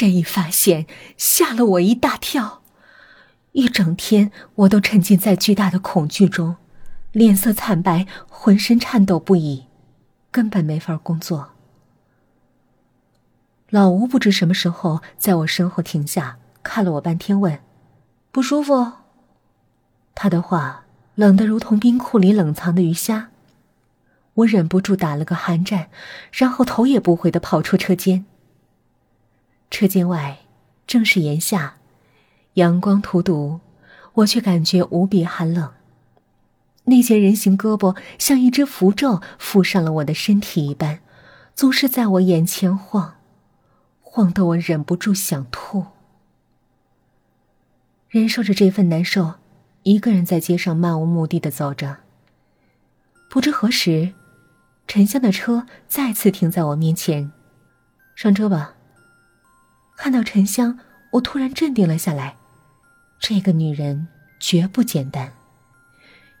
这一发现吓了我一大跳，一整天我都沉浸在巨大的恐惧中，脸色惨白，浑身颤抖不已，根本没法工作。老吴不知什么时候在我身后停下，看了我半天，问：“不舒服？”他的话冷得如同冰库里冷藏的鱼虾。我忍不住打了个寒战，然后头也不回的跑出车间。车间外正是炎夏，阳光荼毒，我却感觉无比寒冷。那些人形胳膊像一只符咒附上了我的身体一般，总是在我眼前晃。晃得我忍不住想吐，忍受着这份难受，一个人在街上漫无目的的走着。不知何时，沉香的车再次停在我面前，上车吧。看到沉香，我突然镇定了下来，这个女人绝不简单。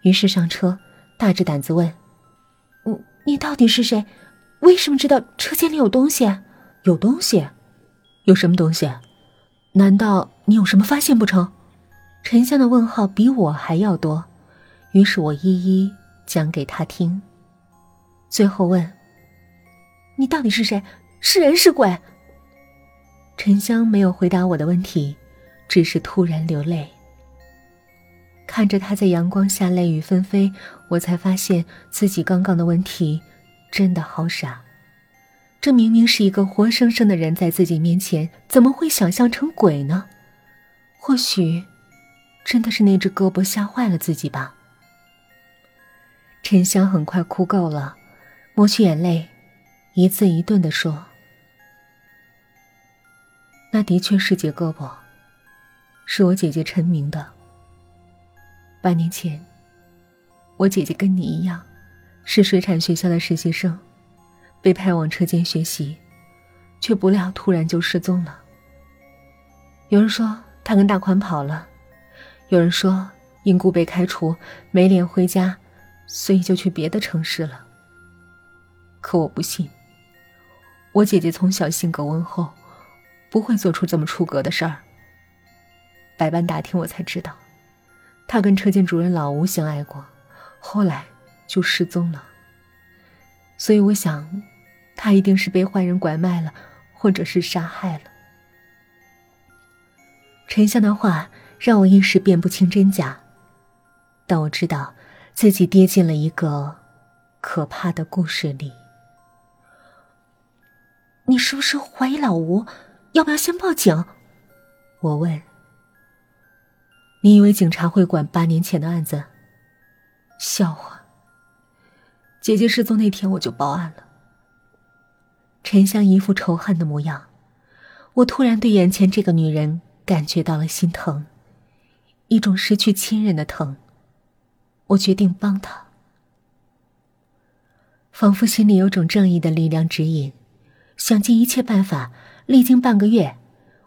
于是上车，大着胆子问：“你你到底是谁？为什么知道车间里有东西？有东西？”有什么东西？难道你有什么发现不成？沉香的问号比我还要多，于是我一一讲给他听。最后问：“你到底是谁？是人是鬼？”沉香没有回答我的问题，只是突然流泪。看着他在阳光下泪雨纷飞，我才发现自己刚刚的问题真的好傻。这明明是一个活生生的人在自己面前，怎么会想象成鬼呢？或许，真的是那只胳膊吓坏了自己吧。沉香很快哭够了，抹去眼泪，一字一顿的说：“那的确是截胳膊，是我姐姐陈明的。半年前，我姐姐跟你一样，是水产学校的实习生。”被派往车间学习，却不料突然就失踪了。有人说他跟大款跑了，有人说因故被开除，没脸回家，所以就去别的城市了。可我不信，我姐姐从小性格温厚，不会做出这么出格的事儿。百般打听，我才知道，他跟车间主任老吴相爱过，后来就失踪了。所以我想，他一定是被坏人拐卖了，或者是杀害了。沉香的话让我一时辨不清真假，但我知道自己跌进了一个可怕的故事里。你是不是怀疑老吴？要不要先报警？我问。你以为警察会管八年前的案子？笑话。姐姐失踪那天，我就报案了。沉香一副仇恨的模样，我突然对眼前这个女人感觉到了心疼，一种失去亲人的疼。我决定帮她，仿佛心里有种正义的力量指引，想尽一切办法。历经半个月，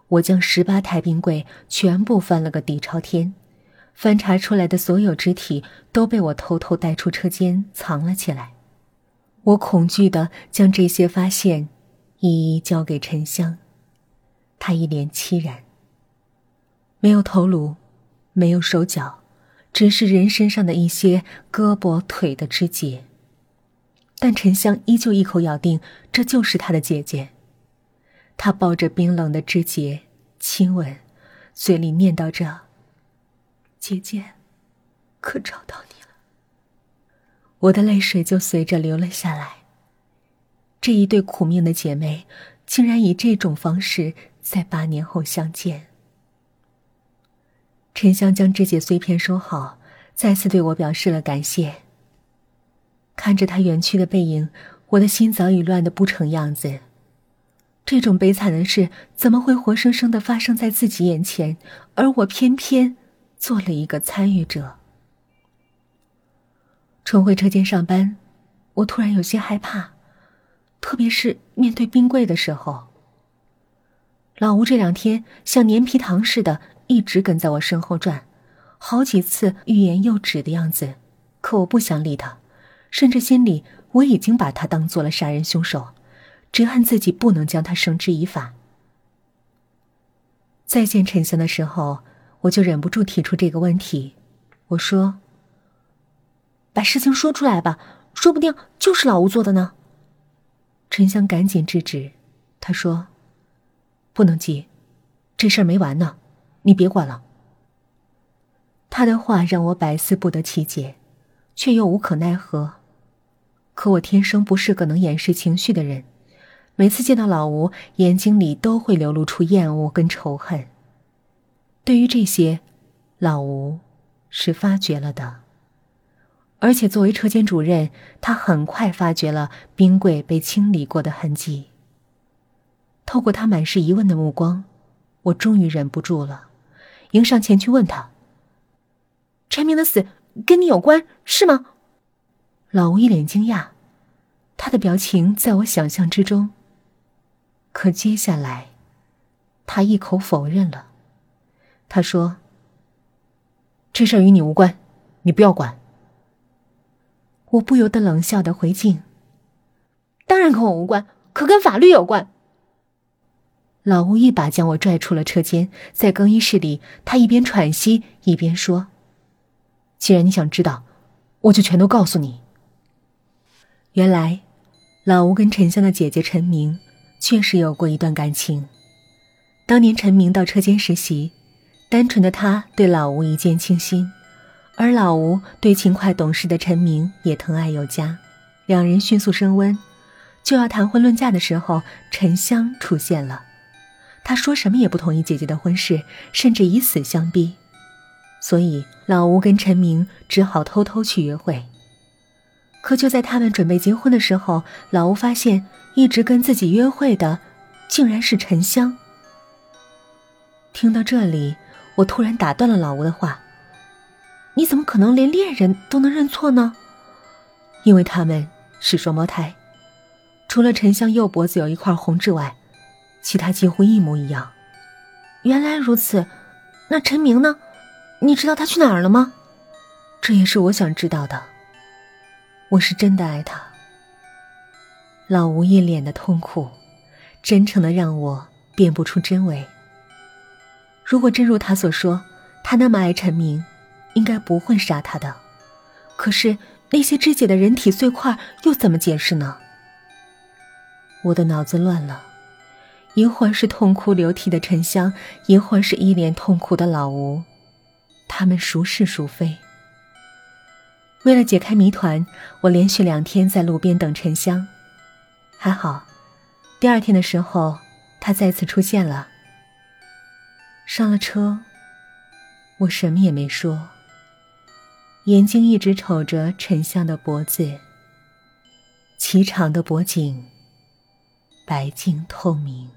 我将十八台冰柜全部翻了个底朝天。翻查出来的所有肢体都被我偷偷带出车间藏了起来，我恐惧的将这些发现一一交给沉香，他一脸凄然。没有头颅，没有手脚，只是人身上的一些胳膊腿的肢节。但沉香依旧一口咬定这就是他的姐姐，他抱着冰冷的枝节亲吻，嘴里念叨着。姐姐，可找到你了。我的泪水就随着流了下来。这一对苦命的姐妹，竟然以这种方式在八年后相见。沉香将这些碎片收好，再次对我表示了感谢。看着他远去的背影，我的心早已乱得不成样子。这种悲惨的事怎么会活生生的发生在自己眼前，而我偏偏……做了一个参与者。重回车间上班，我突然有些害怕，特别是面对冰柜的时候。老吴这两天像粘皮糖似的，一直跟在我身后转，好几次欲言又止的样子。可我不想理他，甚至心里我已经把他当做了杀人凶手，只恨自己不能将他绳之以法。再见沉香的时候，我就忍不住提出这个问题。我说：“把事情说出来吧，说不定就是老吴做的呢。”沉香赶紧制止，他说：“不能急，这事儿没完呢，你别管了。”他的话让我百思不得其解，却又无可奈何。可我天生不是个能掩饰情绪的人。每次见到老吴，眼睛里都会流露出厌恶跟仇恨。对于这些，老吴是发觉了的。而且作为车间主任，他很快发觉了冰柜被清理过的痕迹。透过他满是疑问的目光，我终于忍不住了，迎上前去问他：“陈明的死跟你有关是吗？”老吴一脸惊讶，他的表情在我想象之中。可接下来，他一口否认了。他说：“这事儿与你无关，你不要管。”我不由得冷笑的回敬：“当然跟我无关，可跟法律有关。”老吴一把将我拽出了车间，在更衣室里，他一边喘息一边说：“既然你想知道，我就全都告诉你。”原来，老吴跟沉香的姐姐陈明。确实有过一段感情。当年陈明到车间实习，单纯的他对老吴一见倾心，而老吴对勤快懂事的陈明也疼爱有加，两人迅速升温。就要谈婚论嫁的时候，沉香出现了，他说什么也不同意姐姐的婚事，甚至以死相逼，所以老吴跟陈明只好偷偷去约会。可就在他们准备结婚的时候，老吴发现。一直跟自己约会的，竟然是沉香。听到这里，我突然打断了老吴的话：“你怎么可能连恋人都能认错呢？因为他们是双胞胎，除了沉香右脖子有一块红痣外，其他几乎一模一样。”原来如此，那陈明呢？你知道他去哪儿了吗？这也是我想知道的。我是真的爱他。老吴一脸的痛苦，真诚的让我辨不出真伪。如果真如他所说，他那么爱陈明，应该不会杀他的。可是那些肢解的人体碎块又怎么解释呢？我的脑子乱了，一会儿是痛哭流涕的沉香，一会儿是一脸痛苦的老吴，他们孰是孰非？为了解开谜团，我连续两天在路边等沉香。还好，第二天的时候，他再次出现了。上了车，我什么也没说，眼睛一直瞅着沉香的脖子，颀长的脖颈，白净透明。